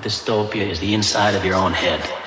dystopia is the inside of your own head.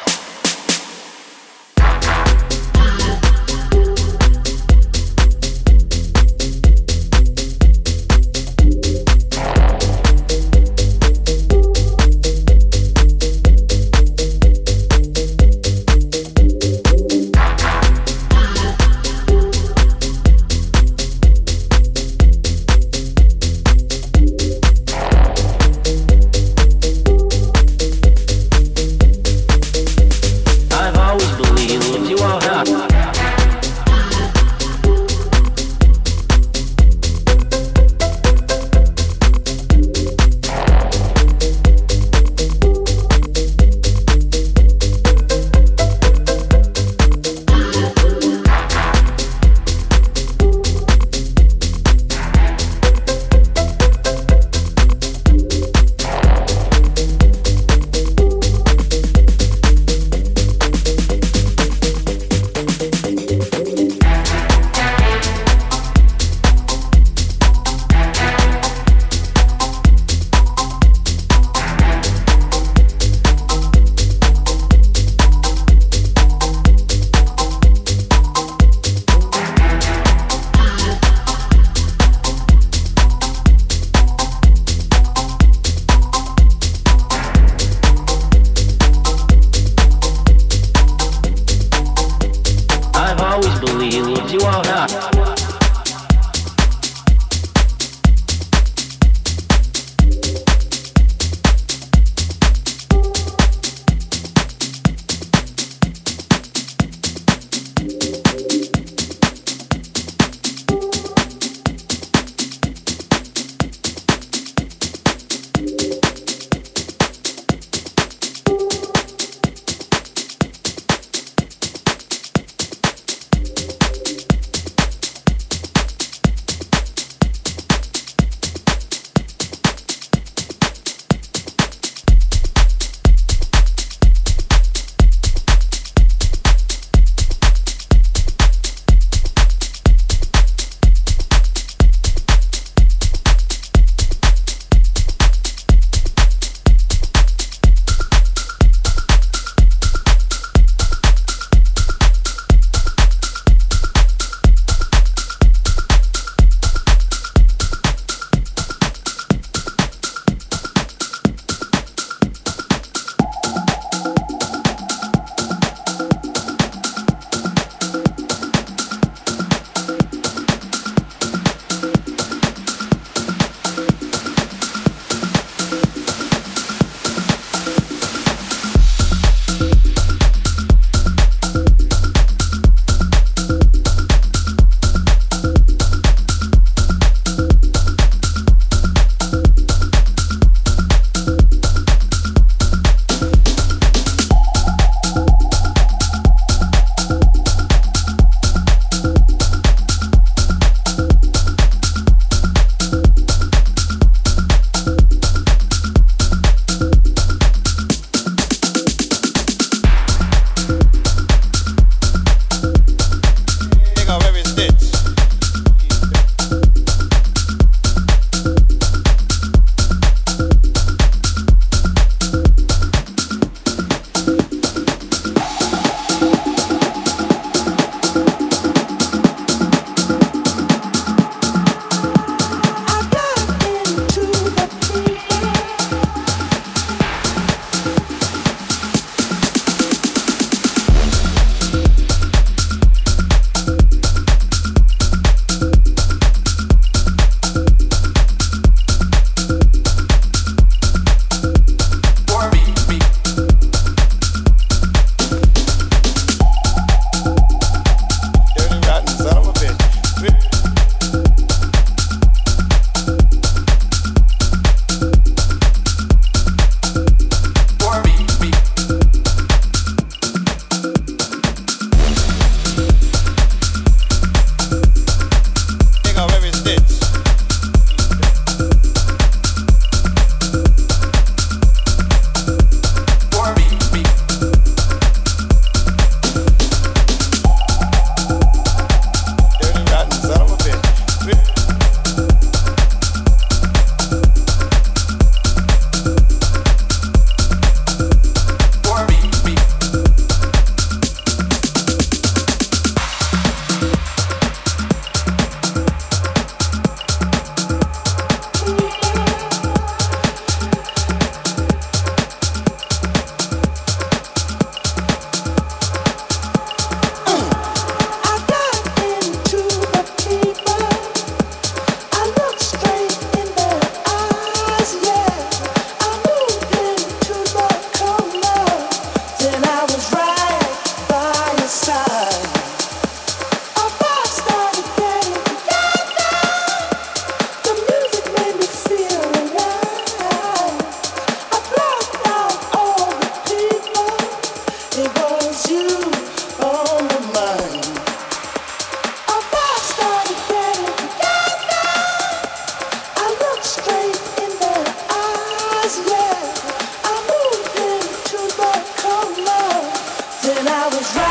I was right.